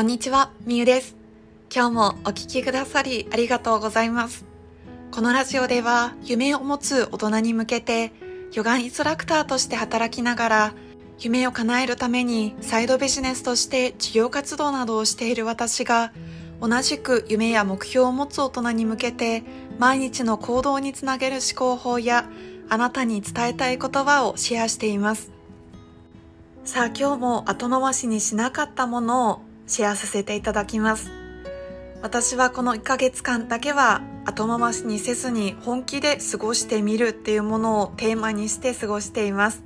こんにちは、みゆです。今日もお聞きくださりありがとうございます。このラジオでは夢を持つ大人に向けてヨガインストラクターとして働きながら夢を叶えるためにサイドビジネスとして事業活動などをしている私が同じく夢や目標を持つ大人に向けて毎日の行動につなげる思考法やあなたに伝えたい言葉をシェアしています。さあ今日も後回しにしなかったものをシェアさせていただきます。私はこの1ヶ月間だけは後回しにせずに本気で過ごしてみるっていうものをテーマにして過ごしています。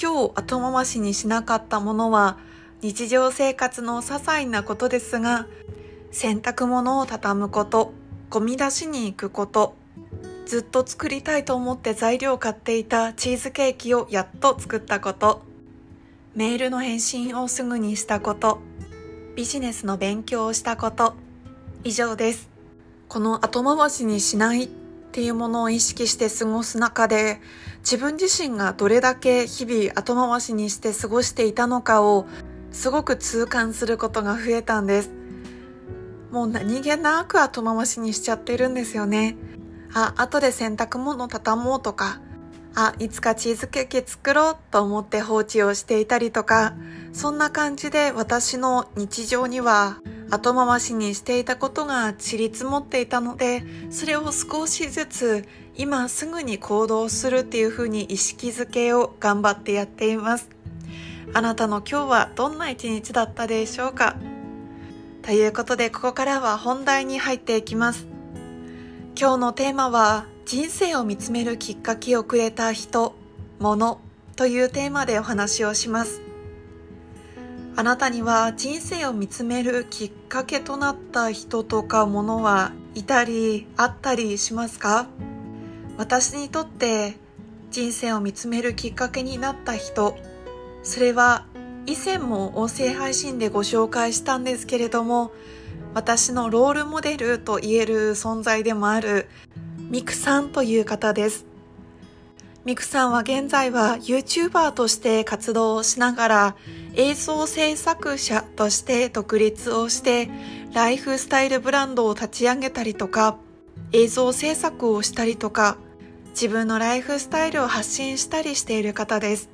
今日後回しにしなかったものは日常生活の些細なことですが、洗濯物を畳むこと、ゴミ出しに行くこと、ずっと作りたいと思って材料を買っていたチーズケーキをやっと作ったこと、メールの返信をすぐにしたこと、ビジネスの勉強をしたこと、以上です。この後回しにしないっていうものを意識して過ごす中で、自分自身がどれだけ日々後回しにして過ごしていたのかをすごく痛感することが増えたんです。もう何気なく後回しにしちゃってるんですよね。あ、後で洗濯物畳もうとか、あ、いつかチーズケーキ作ろうと思って放置をしていたりとか、そんな感じで私の日常には後回しにしていたことが散り積もっていたので、それを少しずつ今すぐに行動するっていうふうに意識づけを頑張ってやっています。あなたの今日はどんな一日だったでしょうか？ということでここからは本題に入っていきます。今日のテーマは人生を見つめるきっかけをくれた人、物というテーマでお話をします。あなたには人生を見つめるきっかけとなった人とか物はいたりあったりしますか？私にとって人生を見つめるきっかけになった人、それは以前も音声配信でご紹介したんですけれども、私のロールモデルと言える存在でもあるミクさんという方です。ミクさんは現在は YouTuber として活動をしながら映像制作者として独立をしてライフスタイルブランドを立ち上げたりとか映像制作をしたりとか自分のライフスタイルを発信したりしている方です。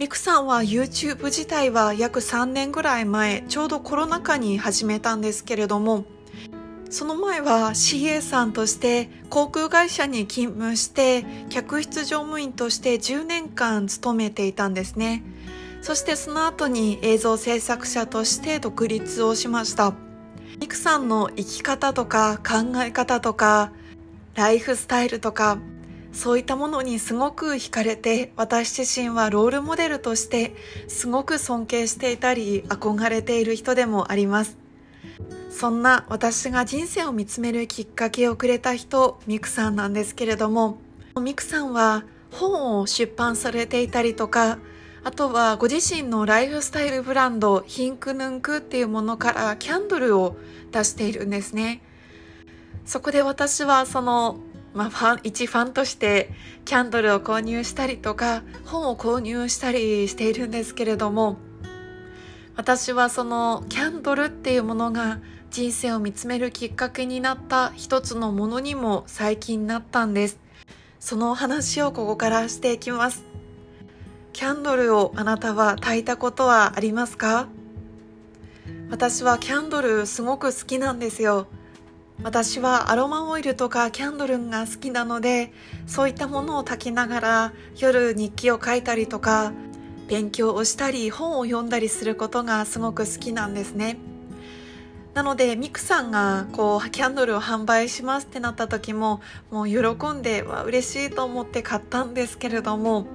ミクさんは YouTube 自体は約3年ぐらい前ちょうどコロナ禍に始めたんですけれどもその前は CA さんとして航空会社に勤務して客室乗務員として10年間勤めていたんですね。そしてその後に映像制作者として独立をしました。ミクさんの生き方とか考え方とかライフスタイルとかそういったものにすごく惹かれて私自身はロールモデルとしてすごく尊敬していたり憧れている人でもあります。そんな私が人生を見つめるきっかけをくれた人、ミクさんなんですけれども、ミクさんは本を出版されていたりとか、あとはご自身のライフスタイルブランド、ヒンクヌンクっていうものからキャンドルを出しているんですね。そこで私はその、まあ、ファン、一ファンとしてキャンドルを購入したりとか、本を購入したりしているんですけれども、私はそのキャンドルっていうものが人生を見つめるきっかけになった一つのものにも最近なったんです。そのお話をここからしていきます。キャンドルをあなたは焚いたことはありますか？私はキャンドルすごく好きなんですよ。私はアロマオイルとかキャンドルが好きなので、そういったものを焚きながら夜日記を書いたりとか、勉強をしたり本を読んだりすることがすごく好きなんですね。なのでミクさんがこうキャンドルを販売しますってなった時ももう喜んでわ嬉しいと思って買ったんですけれども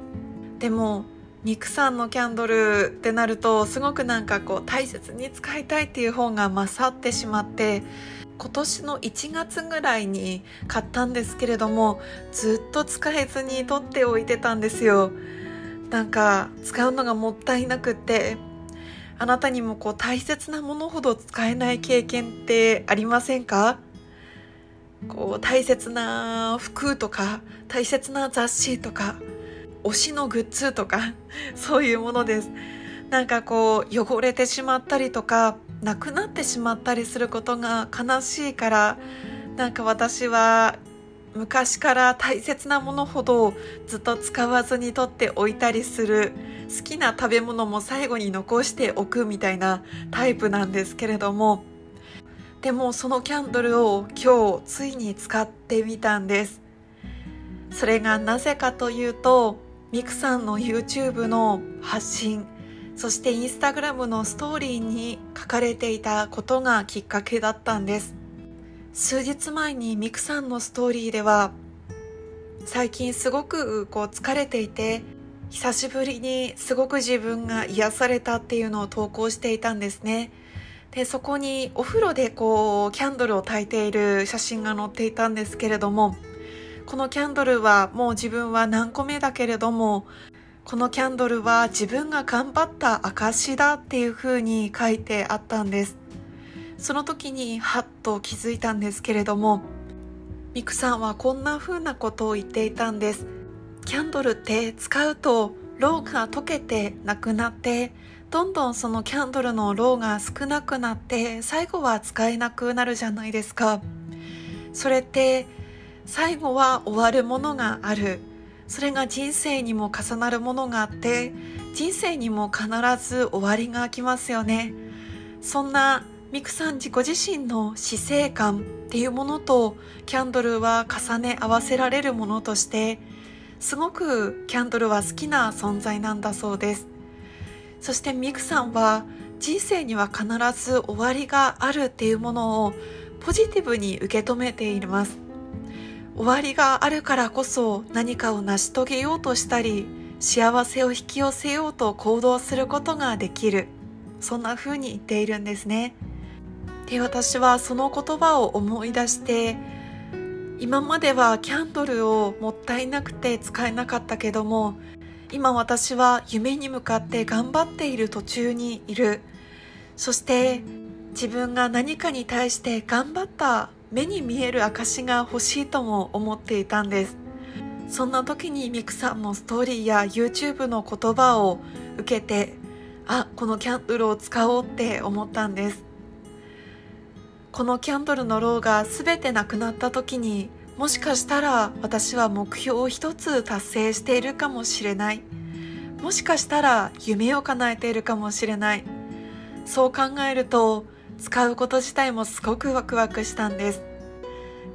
でもミクさんのキャンドルってなるとすごくなんかこう大切に使いたいっていう方が勝ってしまって今年の1月ぐらいに買ったんですけれどもずっと使えずに取っておいてたんですよ。なんか使うのがもったいなくてあなたにもこう大切なものほど使えない経験ってありませんか？こう大切な服とか大切な雑誌とか推しのグッズとか そういうものです。なんかこう汚れてしまったりとかなくなってしまったりすることが悲しいからなんか私は昔から大切なものほどずっと使わずに取っておいたりする。好きな食べ物も最後に残しておくみたいなタイプなんですけれども。でもそのキャンドルを今日ついに使ってみたんです。それがなぜかというとミクさんの YouTube の発信そしてインスタグラムのストーリーに書かれていたことがきっかけだったんです。数日前にミクさんのストーリーでは最近すごくこう疲れていて久しぶりにすごく自分が癒されたっていうのを投稿していたんですね。でそこにお風呂でこうキャンドルを焚いている写真が載っていたんですけれどもこのキャンドルはもう自分は何個目だけれどもこのキャンドルは自分が頑張った証だっていうふうに書いてあったんです。その時にハッと気づいたんですけれどもミクさんはこんな風なことを言っていたんです。キャンドルって使うとろうが溶けてなくなってどんどんそのキャンドルのろうが少なくなって最後は使えなくなるじゃないですか。それって最後は終わるものがある。それが人生にも重なるものがあって人生にも必ず終わりが来ますよね。そんなミクさん自己自身の死生観っていうものとキャンドルは重ね合わせられるものとしてすごくキャンドルは好きな存在なんだそうです。そしてミクさんは人生には必ず終わりがあるっていうものをポジティブに受け止めています。終わりがあるからこそ何かを成し遂げようとしたり幸せを引き寄せようと行動することができる。そんな風に言っているんですね。で私はその言葉を思い出して今まではキャンドルをもったいなくて使えなかったけども今私は夢に向かって頑張っている途中にいる。そして自分が何かに対して頑張った目に見える証が欲しいとも思っていたんです。そんな時にミクさんのストーリーや YouTube の言葉を受けてあこのキャンドルを使おうって思ったんです。このキャンドルのローが全てなくなった時にもしかしたら私は目標を一つ達成しているかもしれない。もしかしたら夢を叶えているかもしれない。そう考えると使うこと自体もすごくワクワクしたんです。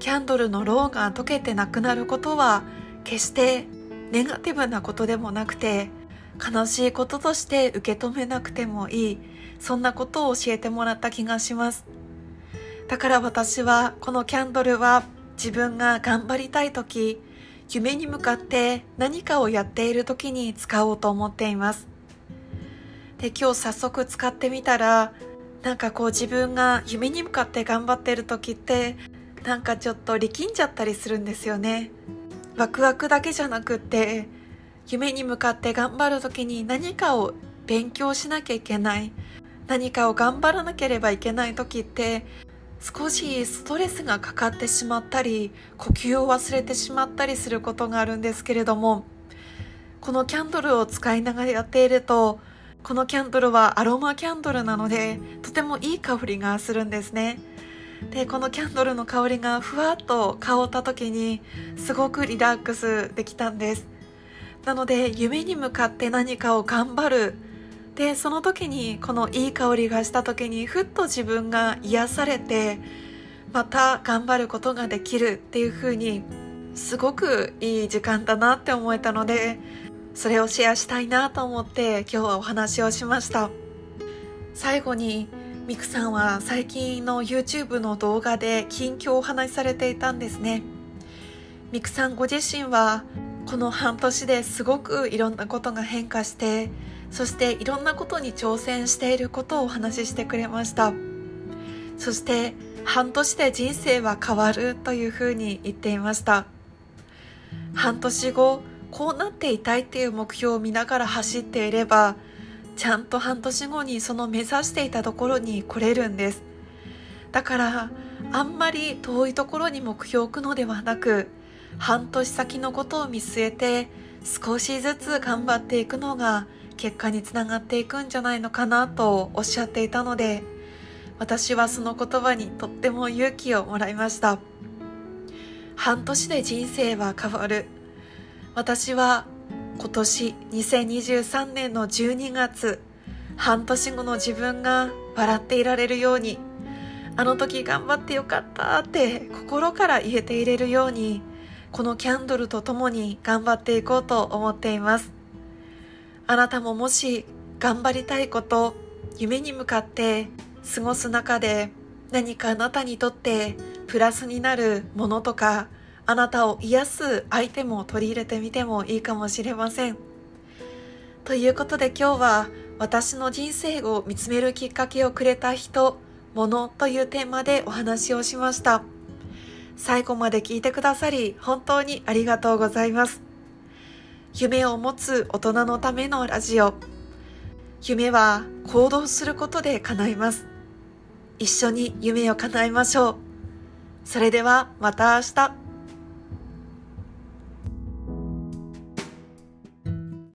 キャンドルのローが溶けてなくなることは決してネガティブなことでもなくて悲しいこととして受け止めなくてもいい。そんなことを教えてもらった気がします。だから私はこのキャンドルは自分が頑張りたい時夢に向かって何かをやっている時に使おうと思っています。で今日早速使ってみたらなんかこう自分が夢に向かって頑張ってる時ってなんかちょっと力んじゃったりするんですよね。ワクワクだけじゃなくって夢に向かって頑張る時に何かを勉強しなきゃいけない何かを頑張らなければいけない時って少しストレスがかかってしまったり呼吸を忘れてしまったりすることがあるんですけれどもこのキャンドルを使いながらやっているとこのキャンドルはアロマキャンドルなのでとてもいい香りがするんですね。でこのキャンドルの香りがふわっと香った時にすごくリラックスできたんです。なので夢に向かって何かを頑張るでその時にこのいい香りがした時にふっと自分が癒されてまた頑張ることができるっていう風にすごくいい時間だなって思えたのでそれをシェアしたいなと思って今日はお話をしました。最後にミクさんは最近の YouTube の動画で近況をお話しされていたんですね。ミクさんご自身はこの半年ですごくいろんなことが変化してそしていろんなことに挑戦していることをお話ししてくれました。そして半年で人生は変わるというふうに言っていました。半年後こうなっていたいっていう目標を見ながら走っていればちゃんと半年後にその目指していたところに来れるんです。だからあんまり遠いところに目標を置くのではなく半年先のことを見据えて少しずつ頑張っていくのが結果につながっていくんじゃないのかなとおっしゃっていたので私はその言葉にとっても勇気をもらいました。半年で人生は変わる。私は今年2023年の12月半年後の自分が笑っていられるようにあの時頑張ってよかったって心から言えていれるようにこのキャンドルと共に頑張っていこうと思っていますあなたももし頑張りたいこと夢に向かって過ごす中で何かあなたにとってプラスになるものとかあなたを癒すアイテムを取り入れてみてもいいかもしれませんということで今日は私の人生を見つめるきっかけをくれた人、物というテーマでお話をしました。最後まで聞いてくださり本当にありがとうございます。夢を持つ大人のためのラジオ。夢は行動することで叶います。一緒に夢を叶えましょう。それではまた明日。